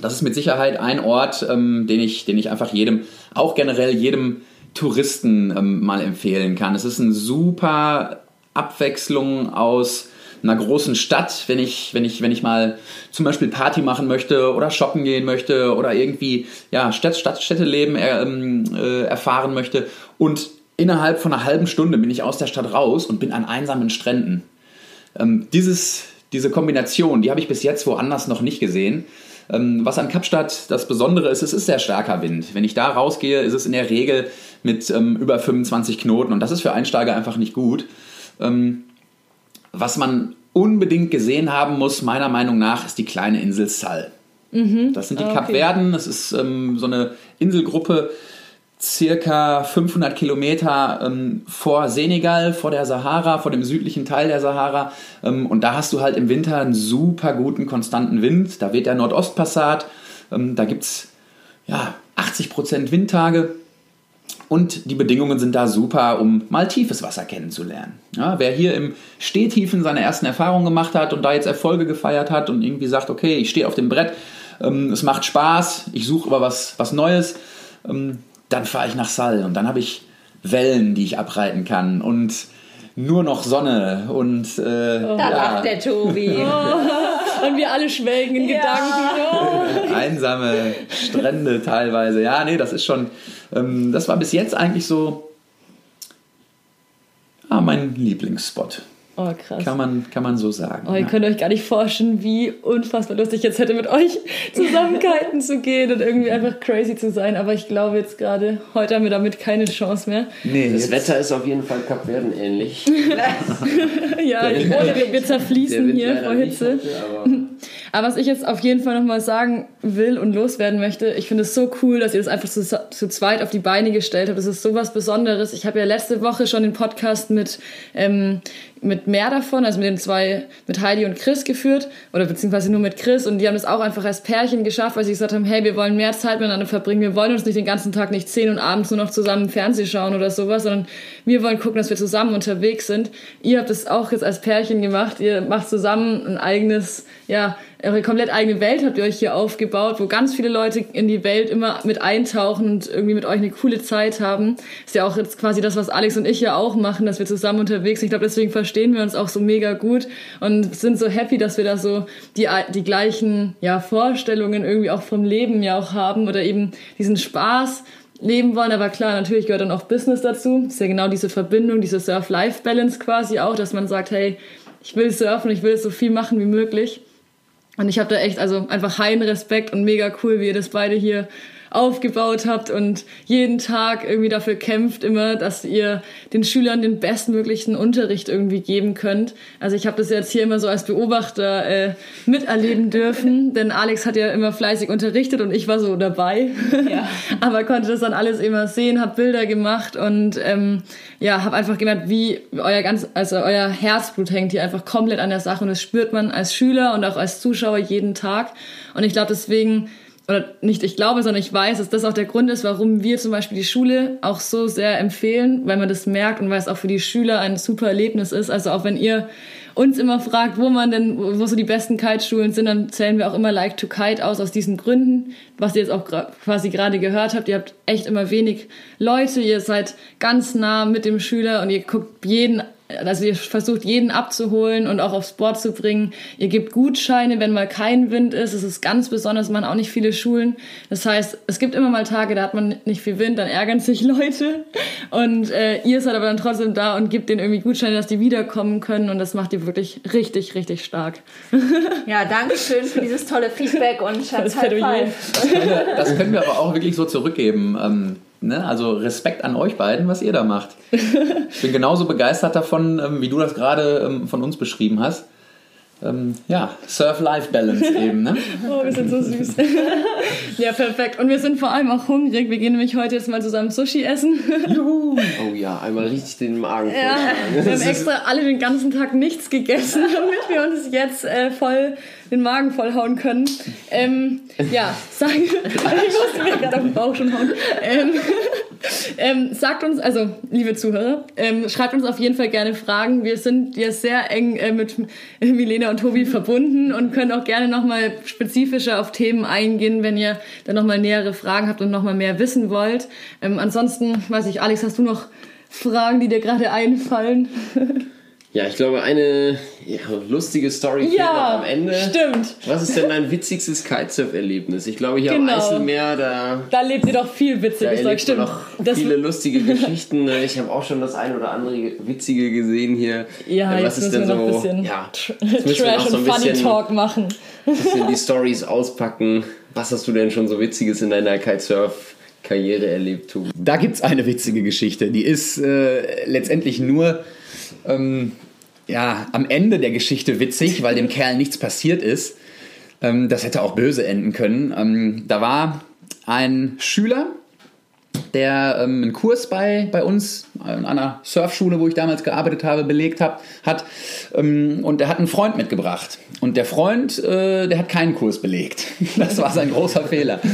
Das ist mit Sicherheit ein Ort, ähm, den, ich, den ich einfach jedem, auch generell jedem Touristen ähm, mal empfehlen kann. Es ist eine super Abwechslung aus einer großen Stadt, wenn ich, wenn ich, wenn ich mal zum Beispiel Party machen möchte oder shoppen gehen möchte oder irgendwie ja, Stadt, Stadt, Städteleben äh, äh, erfahren möchte und innerhalb von einer halben Stunde bin ich aus der Stadt raus und bin an einsamen Stränden. Ähm, dieses, diese Kombination, die habe ich bis jetzt woanders noch nicht gesehen. Ähm, was an Kapstadt das Besondere ist, es ist sehr starker Wind. Wenn ich da rausgehe, ist es in der Regel mit ähm, über 25 Knoten und das ist für Einsteiger einfach nicht gut. Ähm, was man unbedingt gesehen haben muss, meiner Meinung nach, ist die kleine Insel Sal. Mhm. Das sind die okay. Kapverden, das ist ähm, so eine Inselgruppe, circa 500 Kilometer ähm, vor Senegal, vor der Sahara, vor dem südlichen Teil der Sahara. Ähm, und da hast du halt im Winter einen super guten, konstanten Wind. Da weht der Nordostpassat. Ähm, da gibt es ja, 80% Windtage. Und die Bedingungen sind da super, um mal tiefes Wasser kennenzulernen. Ja, wer hier im Stehtiefen seine ersten Erfahrungen gemacht hat und da jetzt Erfolge gefeiert hat und irgendwie sagt, okay, ich stehe auf dem Brett, ähm, es macht Spaß, ich suche aber was, was Neues, ähm, dann fahre ich nach Sal und dann habe ich Wellen, die ich abreiten kann und nur noch Sonne und äh, oh, da ja. lacht der Tobi. Oh, und wir alle schwelgen in ja. Gedanken. Oh. Einsame Strände teilweise. Ja, nee, das ist schon, ähm, das war bis jetzt eigentlich so ah, mein Lieblingsspot. Oh, krass. Kann man, kann man so sagen. Oh, ihr ja. könnt euch gar nicht vorstellen, wie unfassbar lustig jetzt hätte, mit euch zusammen kiten zu gehen und irgendwie einfach crazy zu sein. Aber ich glaube jetzt gerade, heute haben wir damit keine Chance mehr. Nee, das Wetter ist auf jeden Fall Kapverden ähnlich. ja, wir, wir zerfließen hier vor Hitze. Heute, aber was ich jetzt auf jeden Fall nochmal sagen will und loswerden möchte, ich finde es so cool, dass ihr das einfach zu, zu zweit auf die Beine gestellt habt. Das ist so was Besonderes. Ich habe ja letzte Woche schon den Podcast mit, ähm, mit mehr davon, also mit den zwei, mit Heidi und Chris geführt, oder beziehungsweise nur mit Chris. Und die haben das auch einfach als Pärchen geschafft, weil sie gesagt haben, hey, wir wollen mehr Zeit miteinander verbringen. Wir wollen uns nicht den ganzen Tag nicht zehn und abends nur noch zusammen Fernsehen schauen oder sowas, sondern wir wollen gucken, dass wir zusammen unterwegs sind. Ihr habt das auch jetzt als Pärchen gemacht. Ihr macht zusammen ein eigenes, ja, eure komplett eigene Welt habt ihr euch hier aufgebaut, wo ganz viele Leute in die Welt immer mit eintauchen und irgendwie mit euch eine coole Zeit haben. Ist ja auch jetzt quasi das, was Alex und ich ja auch machen, dass wir zusammen unterwegs sind. Ich glaube, deswegen verstehen wir uns auch so mega gut und sind so happy, dass wir da so die, die gleichen ja, Vorstellungen irgendwie auch vom Leben ja auch haben oder eben diesen Spaß leben wollen. Aber klar, natürlich gehört dann auch Business dazu. ist ja genau diese Verbindung, diese Surf-Life-Balance quasi auch, dass man sagt, hey, ich will surfen, ich will so viel machen wie möglich. Und ich habe da echt also einfach heilen Respekt und mega cool, wie ihr das beide hier aufgebaut habt und jeden Tag irgendwie dafür kämpft immer, dass ihr den Schülern den bestmöglichen Unterricht irgendwie geben könnt. Also ich habe das jetzt hier immer so als Beobachter äh, miterleben dürfen, denn Alex hat ja immer fleißig unterrichtet und ich war so dabei, ja. aber konnte das dann alles immer sehen, habe Bilder gemacht und ähm, ja, habe einfach gemerkt, wie euer ganz, also euer Herzblut hängt hier einfach komplett an der Sache und das spürt man als Schüler und auch als Zuschauer jeden Tag und ich glaube deswegen oder nicht ich glaube, sondern ich weiß, dass das auch der Grund ist, warum wir zum Beispiel die Schule auch so sehr empfehlen, weil man das merkt und weil es auch für die Schüler ein super Erlebnis ist. Also auch wenn ihr uns immer fragt, wo man denn, wo so die besten Kiteschulen sind, dann zählen wir auch immer Like to Kite aus, aus diesen Gründen, was ihr jetzt auch quasi gerade gehört habt. Ihr habt echt immer wenig Leute, ihr seid ganz nah mit dem Schüler und ihr guckt jeden also ihr versucht jeden abzuholen und auch aufs Board zu bringen. Ihr gebt Gutscheine, wenn mal kein Wind ist. Es ist ganz besonders, man auch nicht viele Schulen. Das heißt, es gibt immer mal Tage, da hat man nicht viel Wind, dann ärgern sich Leute. Und äh, ihr seid aber dann trotzdem da und gebt denen irgendwie Gutscheine, dass die wiederkommen können. Und das macht ihr wirklich richtig, richtig stark. Ja, danke schön für dieses tolle Feedback und Schatz das, das können wir aber auch wirklich so zurückgeben. Ne? Also Respekt an euch beiden, was ihr da macht. Ich bin genauso begeistert davon, ähm, wie du das gerade ähm, von uns beschrieben hast. Ähm, ja, Surf-Life-Balance eben, ne? Oh, wir sind so süß. ja, perfekt. Und wir sind vor allem auch hungrig. Wir gehen nämlich heute jetzt mal zusammen Sushi essen. Juhu. Oh ja, einmal richtig den Magen ja, Wir haben extra alle den ganzen Tag nichts gegessen, damit wir uns jetzt äh, voll den Magen vollhauen können. Ähm, ja, sagen, ich musste mir gerade auf den Bauch schon hauen. Ähm, ähm, sagt uns, also liebe Zuhörer, ähm, schreibt uns auf jeden Fall gerne Fragen. Wir sind ja sehr eng äh, mit Milena und Tobi verbunden und können auch gerne nochmal spezifischer auf Themen eingehen, wenn ihr dann nochmal nähere Fragen habt und nochmal mehr wissen wollt. Ähm, ansonsten, weiß ich, Alex, hast du noch Fragen, die dir gerade einfallen? Ja, ich glaube, eine ja, lustige Story ja, am Ende. Stimmt. Was ist denn dein witzigstes Kitesurf-Erlebnis? Ich glaube, hier genau. am Eiselmeer, da. Da lebt ihr doch viel Witziges, da stimmt. noch das viele lustige Geschichten. Ich habe auch schon das ein oder andere Witzige gesehen hier. Ja, was jetzt ist denn so? Ein bisschen ja, Trash und Funny Talk machen. Ein bisschen die Stories auspacken. Was hast du denn schon so Witziges in deiner Kitesurf- Karriere erlebt, Tobi? Da gibt es eine witzige Geschichte. Die ist äh, letztendlich nur ähm, ja, am Ende der Geschichte witzig, weil dem Kerl nichts passiert ist. Ähm, das hätte auch böse enden können. Ähm, da war ein Schüler, der ähm, einen Kurs bei, bei uns an einer Surfschule, wo ich damals gearbeitet habe, belegt hab, hat. Ähm, und der hat einen Freund mitgebracht. Und der Freund, äh, der hat keinen Kurs belegt. Das war sein großer Fehler.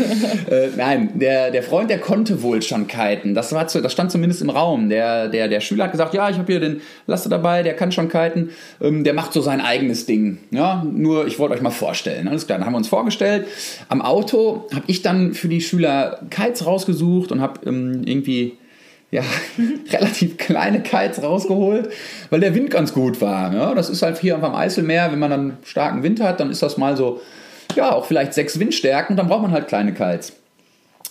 Äh, nein, der, der Freund, der konnte wohl schon kiten. Das, war zu, das stand zumindest im Raum. Der, der, der Schüler hat gesagt, ja, ich habe hier den Laster dabei, der kann schon kiten. Ähm, der macht so sein eigenes Ding. Ja, nur ich wollte euch mal vorstellen. Alles klar, dann haben wir uns vorgestellt. Am Auto habe ich dann für die Schüler Kites rausgesucht und habe ähm, irgendwie ja, relativ kleine Kites rausgeholt, weil der Wind ganz gut war. Ja, das ist halt hier am Eiselmeer, wenn man dann starken Wind hat, dann ist das mal so, ja, auch vielleicht sechs Windstärken, dann braucht man halt kleine Kites.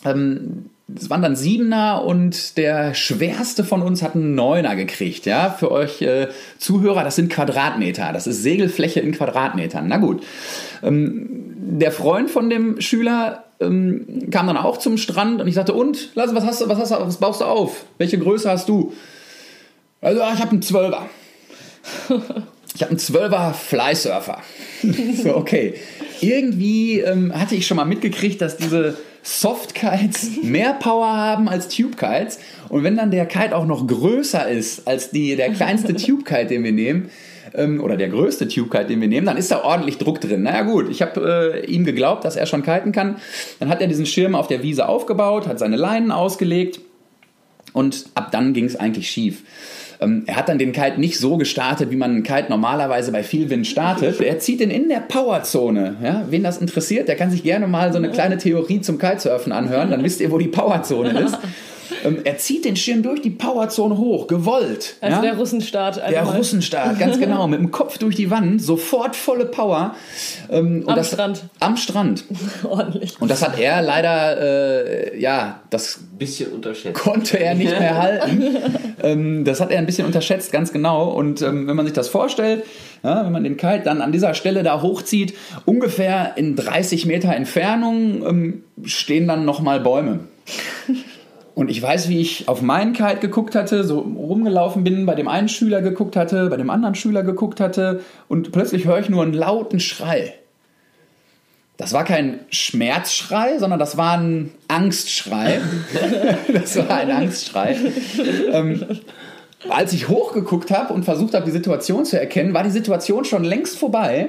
Ähm, es waren dann Siebener und der schwerste von uns hat einen Neuner gekriegt. Ja, für euch äh, Zuhörer, das sind Quadratmeter. Das ist Segelfläche in Quadratmetern. Na gut. Ähm, der Freund von dem Schüler ähm, kam dann auch zum Strand und ich sagte, und, Lasse, was hast du, was hast du, was baust du auf? Welche Größe hast du? Also, ich habe einen Zwölfer. Ich habe einen Zwölfer Flysurfer. so, okay. Irgendwie ähm, hatte ich schon mal mitgekriegt, dass diese Softkites mehr Power haben als Tubekites. Und wenn dann der Kite auch noch größer ist als die, der kleinste Tubekite, den wir nehmen, ähm, oder der größte Tube-Kite, den wir nehmen, dann ist da ordentlich Druck drin. Naja gut, ich habe äh, ihm geglaubt, dass er schon kiten kann. Dann hat er diesen Schirm auf der Wiese aufgebaut, hat seine Leinen ausgelegt und ab dann ging es eigentlich schief. Ähm, er hat dann den Kite nicht so gestartet, wie man einen Kite normalerweise bei viel Wind startet. Er zieht ihn in der Powerzone. Ja, wen das interessiert, der kann sich gerne mal so eine kleine Theorie zum Kitesurfen anhören. Dann wisst ihr, wo die Powerzone ist. Ähm, er zieht den Schirm durch die Powerzone hoch, gewollt. Also ja? der Russenstart. Der mal. Russenstart, ganz genau. Mit dem Kopf durch die Wand, sofort volle Power. Ähm, am das, Strand. Am Strand. Ordentlich. Und das hat er leider, äh, ja, das bisschen unterschätzt. Konnte er nicht mehr halten. ähm, das hat er ein bisschen unterschätzt, ganz genau. Und ähm, wenn man sich das vorstellt, ja, wenn man den Kite dann an dieser Stelle da hochzieht, ungefähr in 30 Meter Entfernung ähm, stehen dann nochmal Bäume. Und ich weiß, wie ich auf meinen Kite geguckt hatte, so rumgelaufen bin, bei dem einen Schüler geguckt hatte, bei dem anderen Schüler geguckt hatte und plötzlich höre ich nur einen lauten Schrei. Das war kein Schmerzschrei, sondern das war ein Angstschrei. das war ein Angstschrei. ähm, als ich hochgeguckt habe und versucht habe, die Situation zu erkennen, war die Situation schon längst vorbei.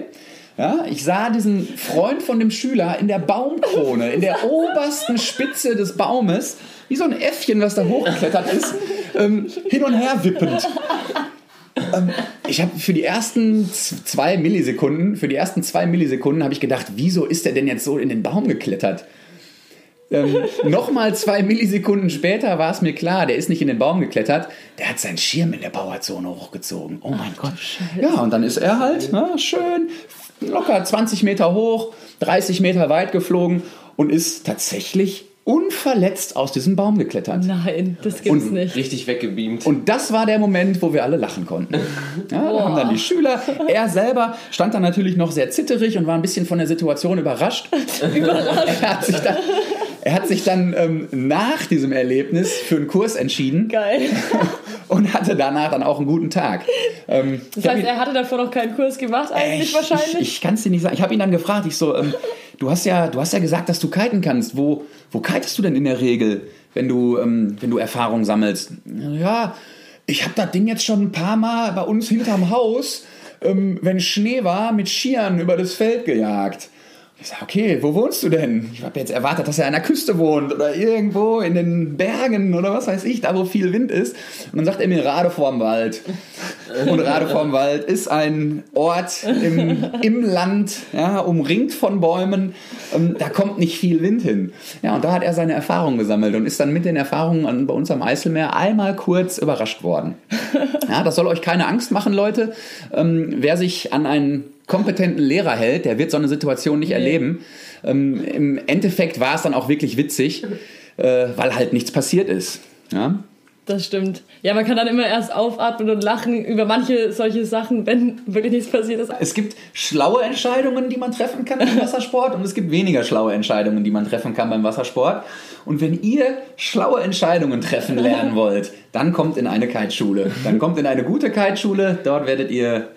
Ja, ich sah diesen Freund von dem Schüler in der Baumkrone, in der obersten Spitze des Baumes, wie so ein Äffchen, was da hochgeklettert ist, ähm, hin und her wippend. Ähm, ich habe für die ersten zwei Millisekunden, für die ersten zwei Millisekunden habe ich gedacht, wieso ist der denn jetzt so in den Baum geklettert? Ähm, Nochmal zwei Millisekunden später war es mir klar, der ist nicht in den Baum geklettert, der hat seinen Schirm in der Bauerzone hochgezogen. Oh mein Gott. Ja, und dann ist er halt na, schön locker 20 Meter hoch, 30 Meter weit geflogen und ist tatsächlich unverletzt aus diesem Baum geklettert. Nein, das gibt's Und nicht. Richtig weggebeamt. Und das war der Moment, wo wir alle lachen konnten. Ja, da haben dann die Schüler, er selber stand dann natürlich noch sehr zitterig und war ein bisschen von der Situation überrascht. er hat sich dann, er hat sich dann ähm, nach diesem Erlebnis für einen Kurs entschieden Geil. und hatte danach dann auch einen guten Tag. Ähm, Das heißt, ihn- er hatte davor noch keinen Kurs gemacht, eigentlich ich, wahrscheinlich. Ich, ich kann es dir nicht sagen. Ich habe ihn dann gefragt. Ich so, ähm, du hast ja, du hast ja gesagt, dass du kiten kannst. Wo, wo kitest du denn in der Regel, wenn du, ähm, wenn du Erfahrung sammelst? Ja, ich habe das Ding jetzt schon ein paar Mal bei uns hinterm Haus, ähm, wenn Schnee war, mit Skiern über das Feld gejagt. Ich sag, okay, wo wohnst du denn? Ich habe jetzt erwartet, dass er an der Küste wohnt oder irgendwo in den Bergen oder was weiß ich, da wo viel Wind ist. Und dann sagt er mir Rade vorm Wald. Und Rade vorm Wald ist ein Ort im, im Land, ja, umringt von Bäumen. Ähm, da kommt nicht viel Wind hin. Ja, und da hat er seine Erfahrungen gesammelt und ist dann mit den Erfahrungen bei uns am Eiselmeer einmal kurz überrascht worden. Ja, das soll euch keine Angst machen, Leute. Ähm, wer sich an einen kompetenten Lehrer hält, der wird so eine Situation nicht erleben. Ähm, Im Endeffekt war es dann auch wirklich witzig, äh, weil halt nichts passiert ist. Ja? Das stimmt. Ja, man kann dann immer erst aufatmen und lachen über manche solche Sachen, wenn wirklich nichts passiert ist. Es gibt schlaue Entscheidungen, die man treffen kann beim Wassersport und es gibt weniger schlaue Entscheidungen, die man treffen kann beim Wassersport. Und wenn ihr schlaue Entscheidungen treffen lernen wollt, dann kommt in eine Kiteschule. Dann kommt in eine gute Kiteschule, dort werdet ihr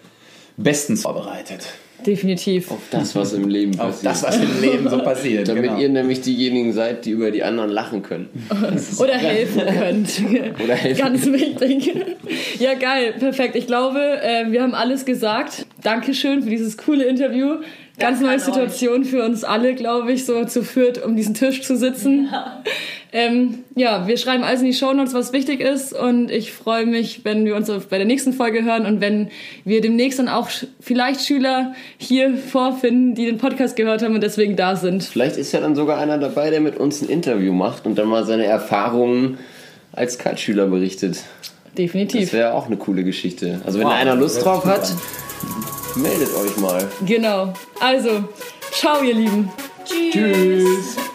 bestens vorbereitet. Definitiv. Auf das, was im Leben Auf passiert. das, was im Leben so passiert. Damit genau. ihr nämlich diejenigen seid, die über die anderen lachen können. Oder helfen könnt. Oder helfen. Ganz wichtig. Ja, geil. Perfekt. Ich glaube, äh, wir haben alles gesagt. Dankeschön für dieses coole Interview. Ganz neue an Situation für uns alle, glaube ich, so zu viert um diesen Tisch zu sitzen. Ähm, ja, wir schreiben alles in die Shownotes, was wichtig ist. Und ich freue mich, wenn wir uns bei der nächsten Folge hören und wenn wir demnächst dann auch vielleicht Schüler hier vorfinden, die den Podcast gehört haben und deswegen da sind. Vielleicht ist ja dann sogar einer dabei, der mit uns ein Interview macht und dann mal seine Erfahrungen als Kite-Schüler berichtet. Das Definitiv. wäre auch eine coole Geschichte. Also wenn Wow, da einer das Lust drauf hat, meldet euch mal. Genau. Also, ciao, ihr Lieben. Tschüss.